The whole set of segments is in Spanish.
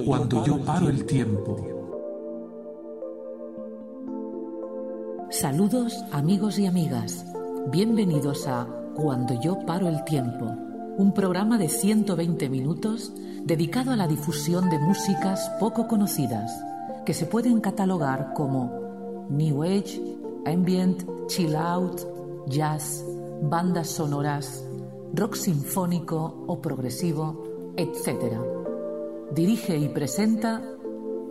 Cuando yo paro el tiempo. Saludos amigos y amigas. Bienvenidos a Cuando yo paro el tiempo, un programa de 120 minutos dedicado a la difusión de músicas poco conocidas que se pueden catalogar como New Age, Ambient, Chill Out, Jazz, bandas sonoras, rock sinfónico o progresivo, etc. Dirige y presenta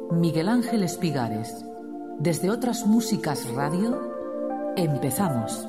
Miguel Ángel Espigares. Desde otras músicas radio, empezamos.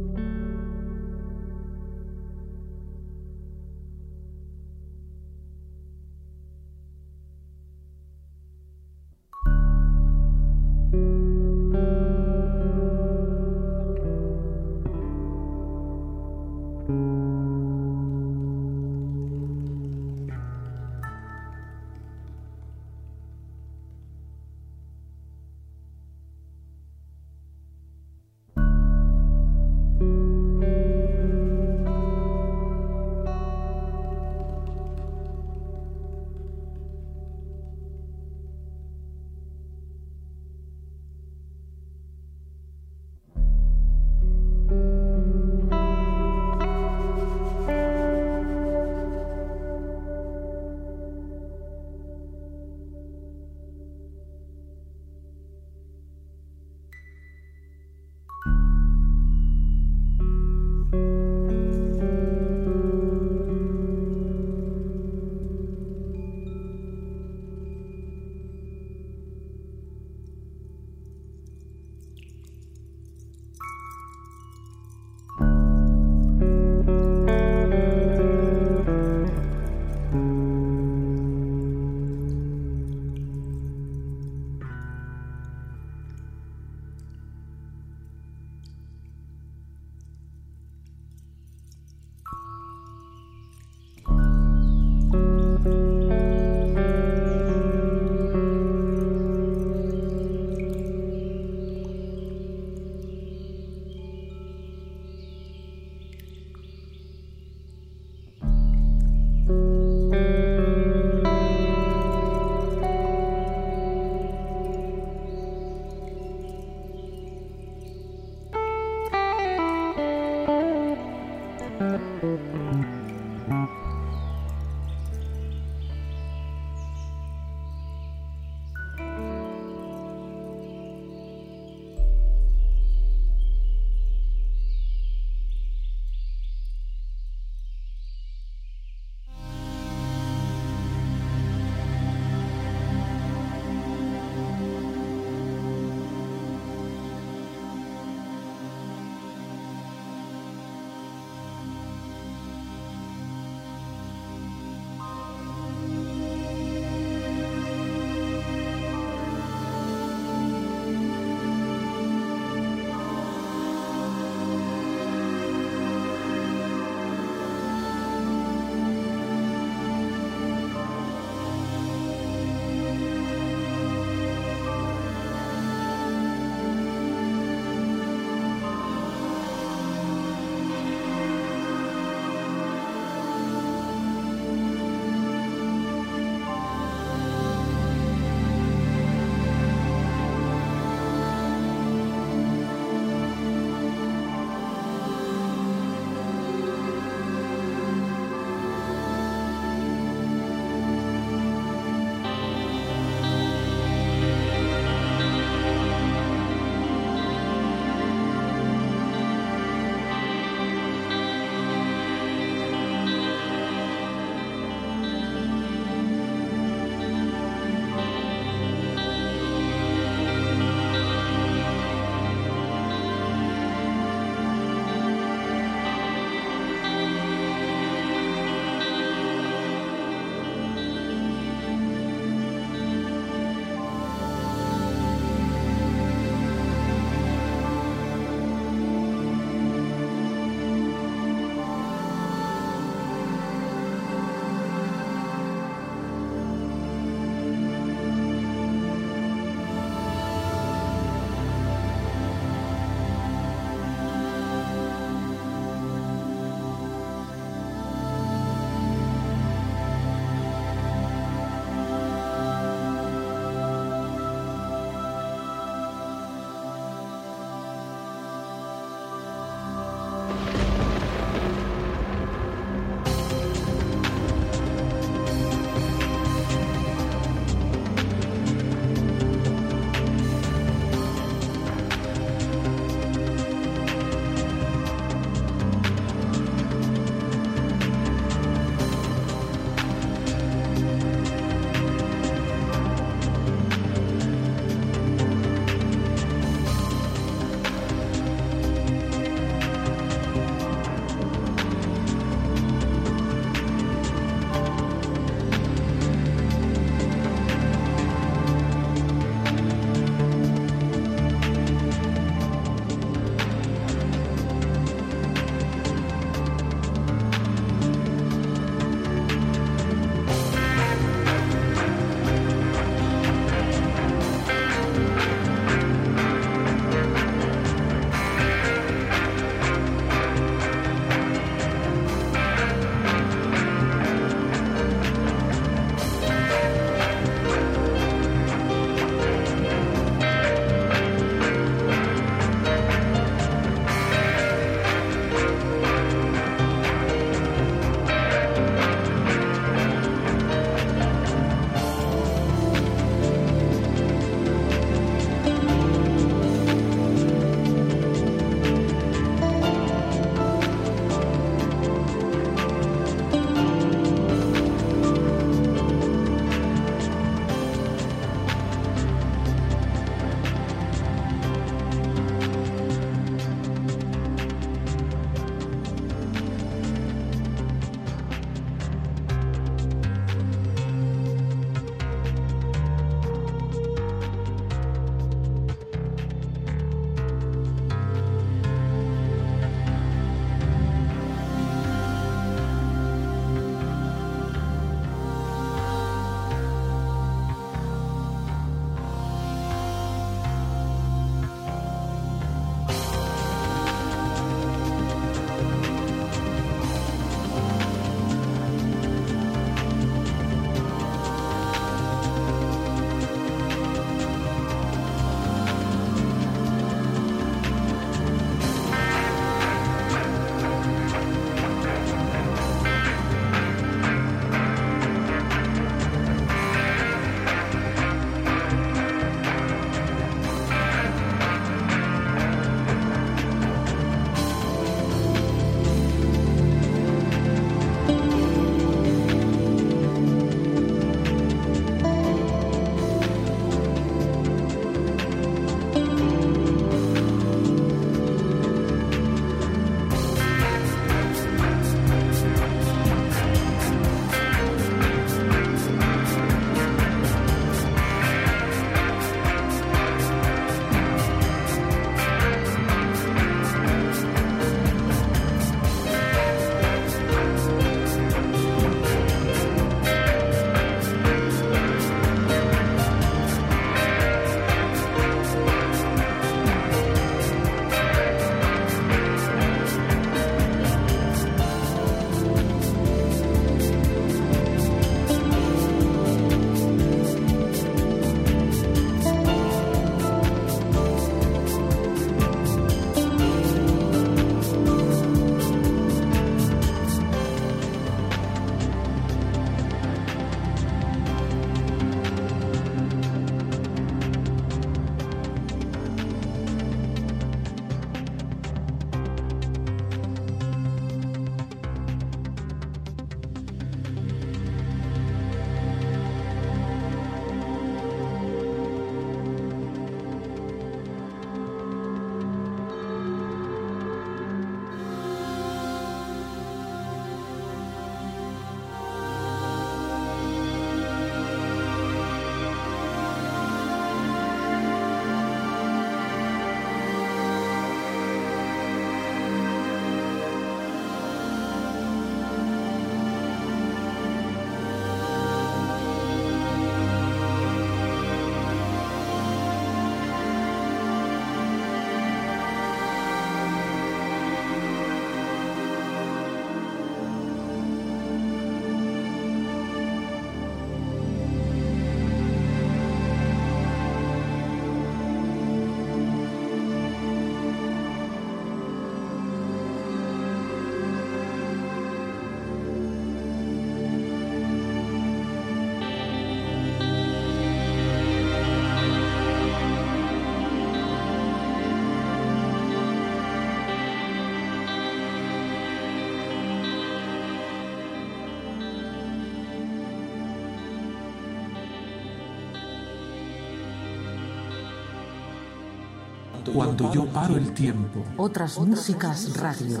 Cuando yo paro el tiempo. Otras músicas radio.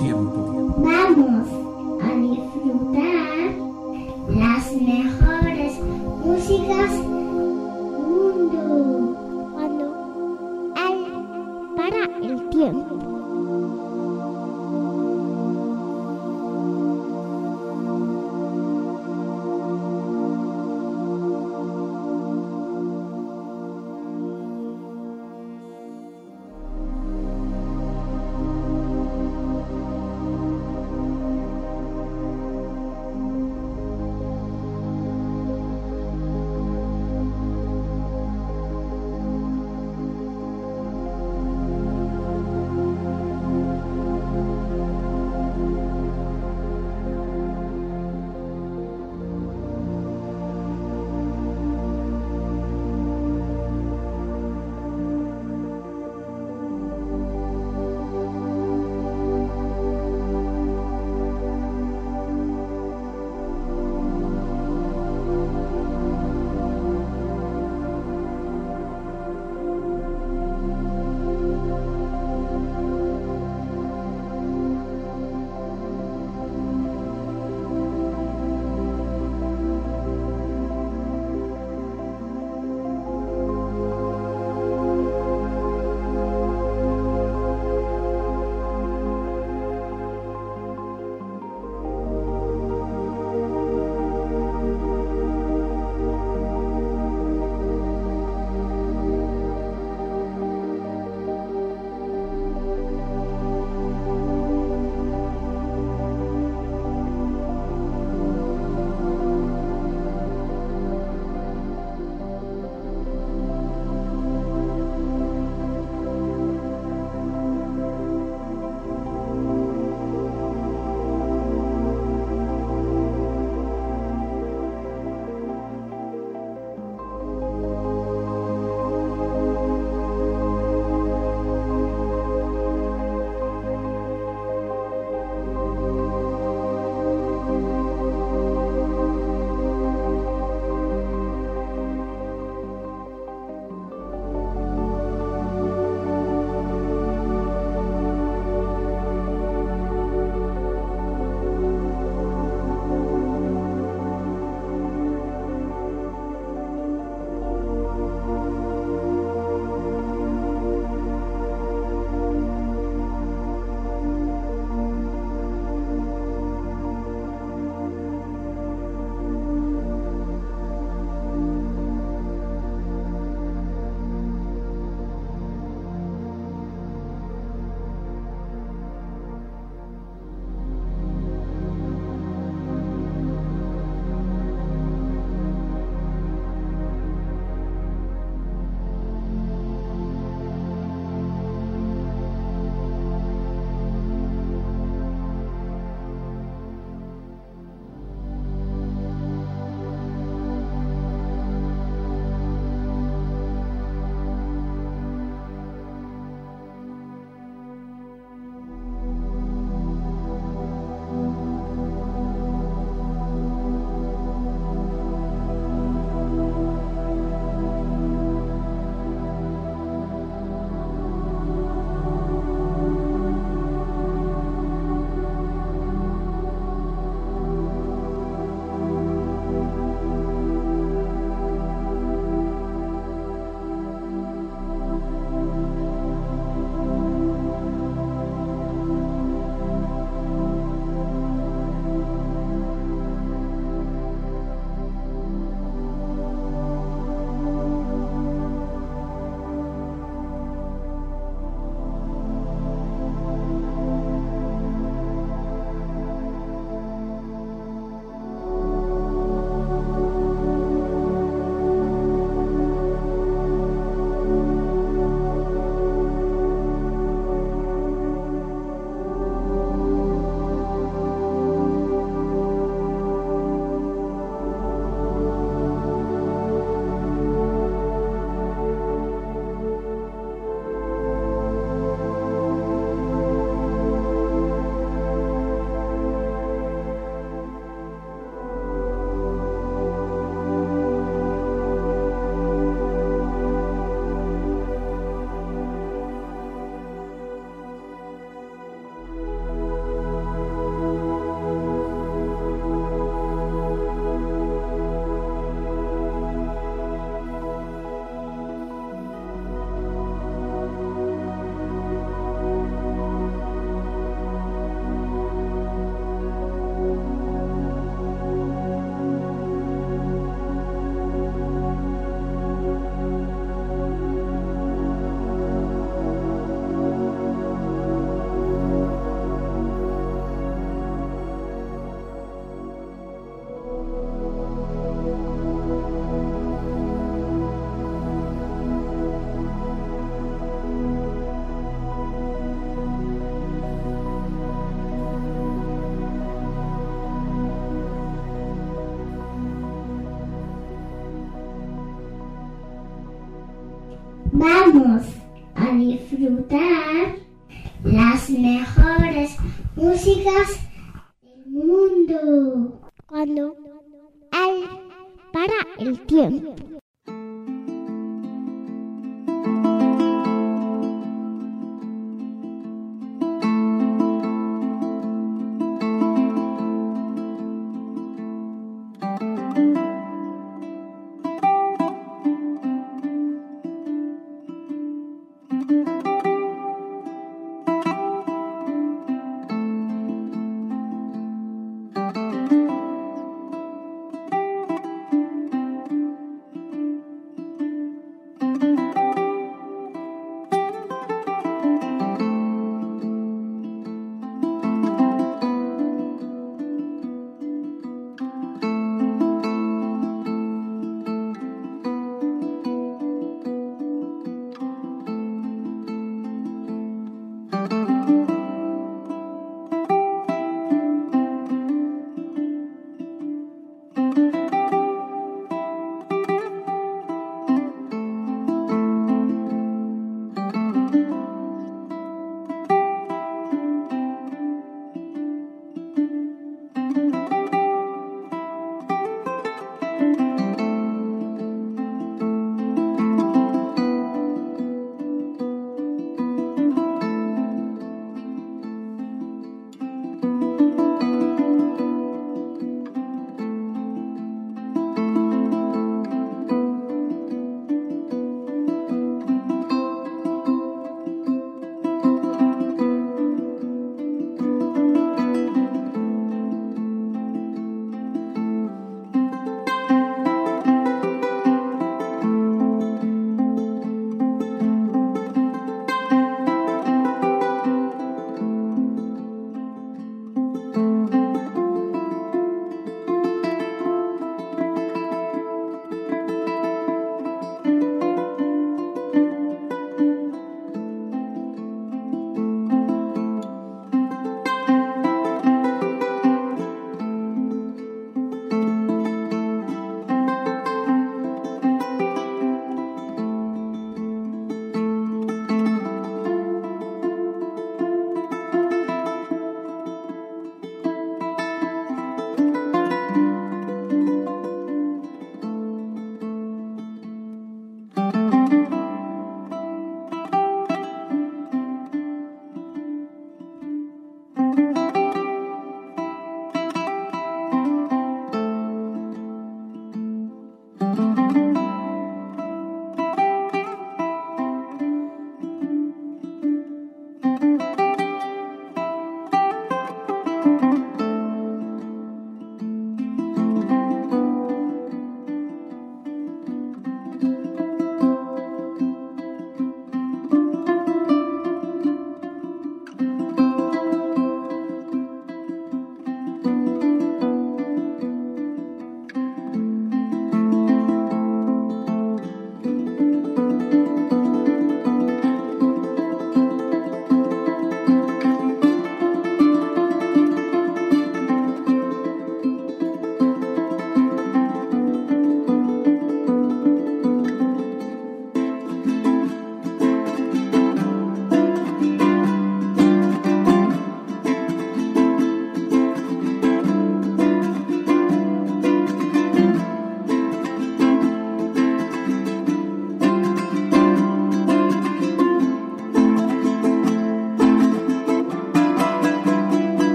Tiempo. Vamos Vamos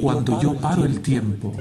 Cuando yo paro el tiempo.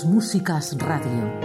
Músicas Radio.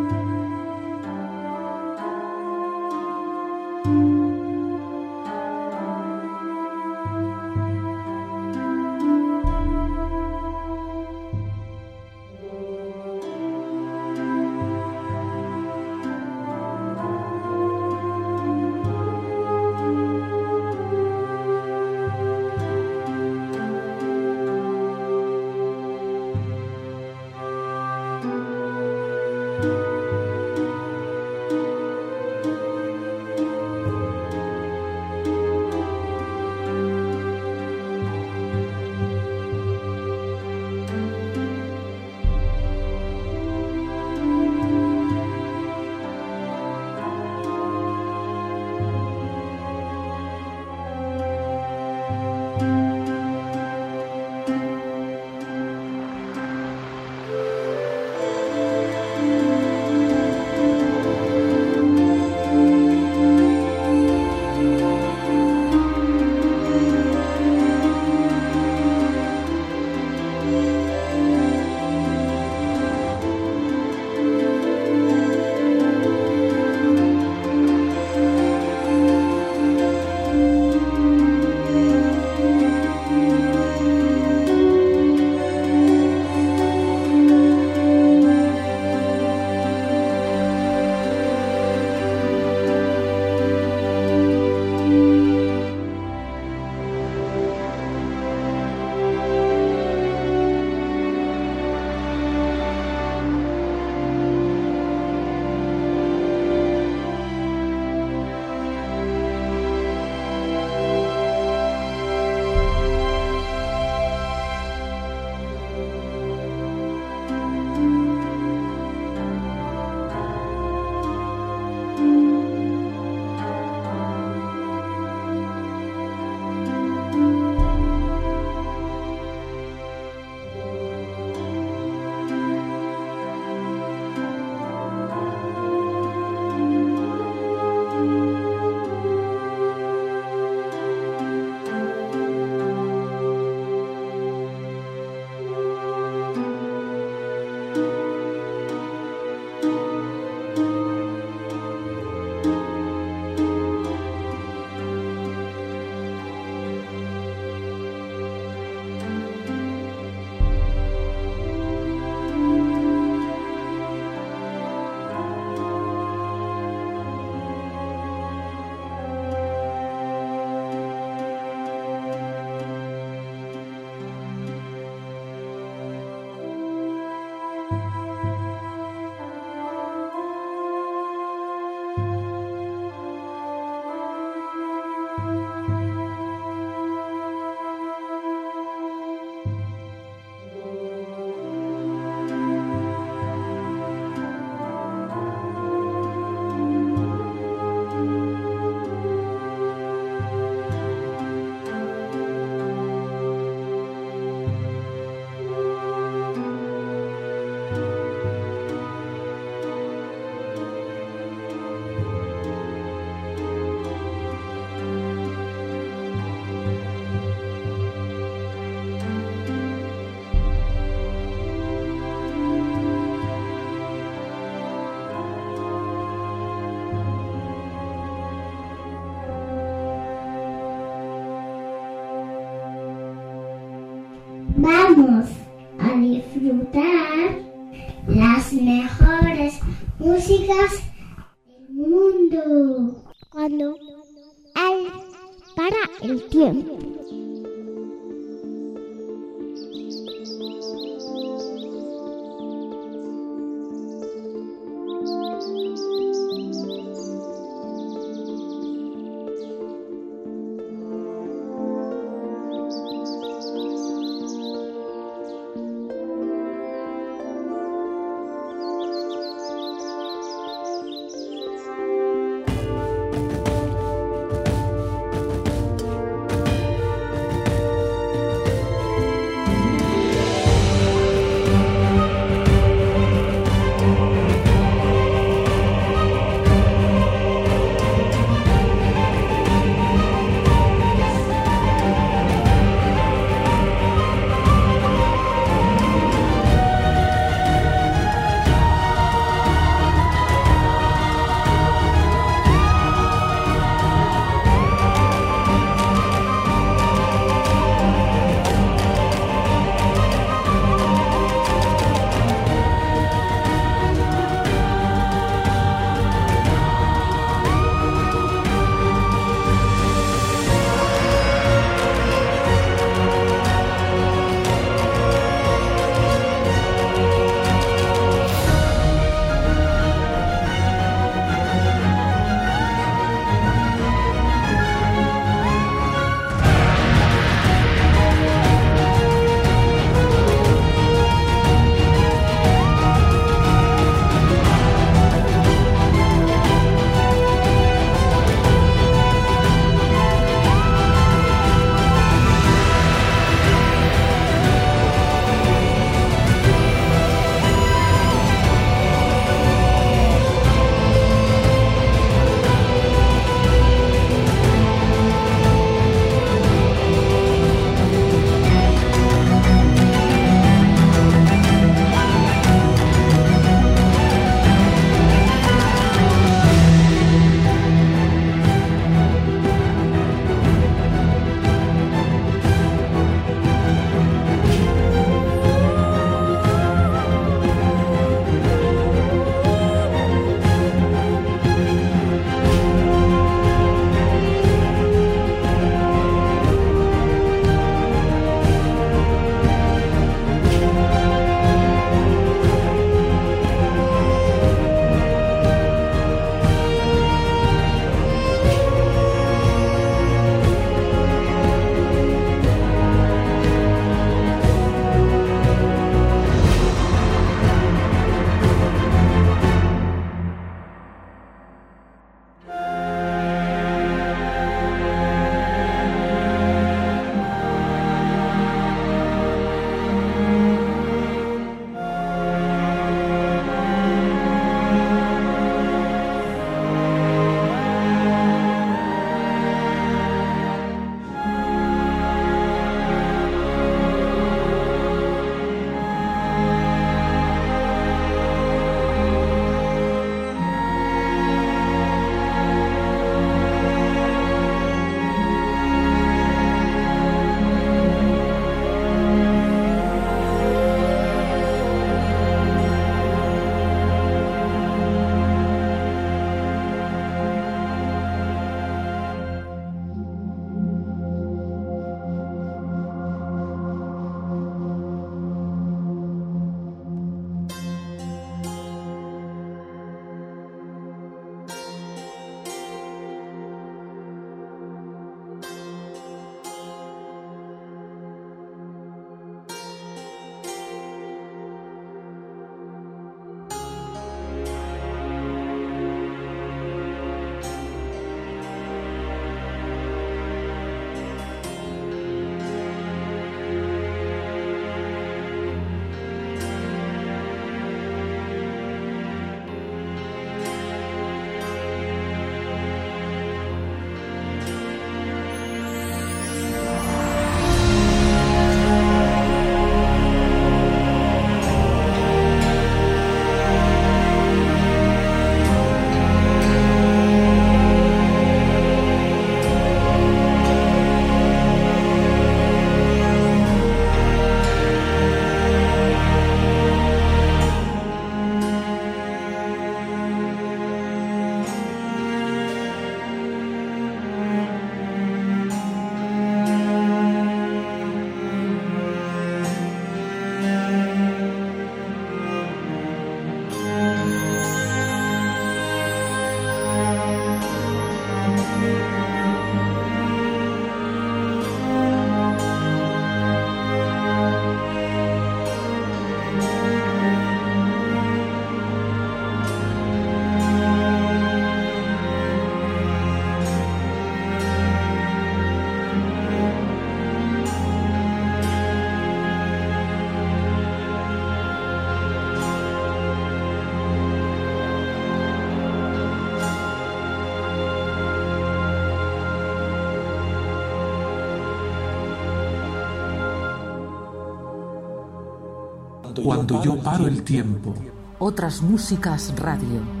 Cuando yo paro el tiempo. Otras músicas radio.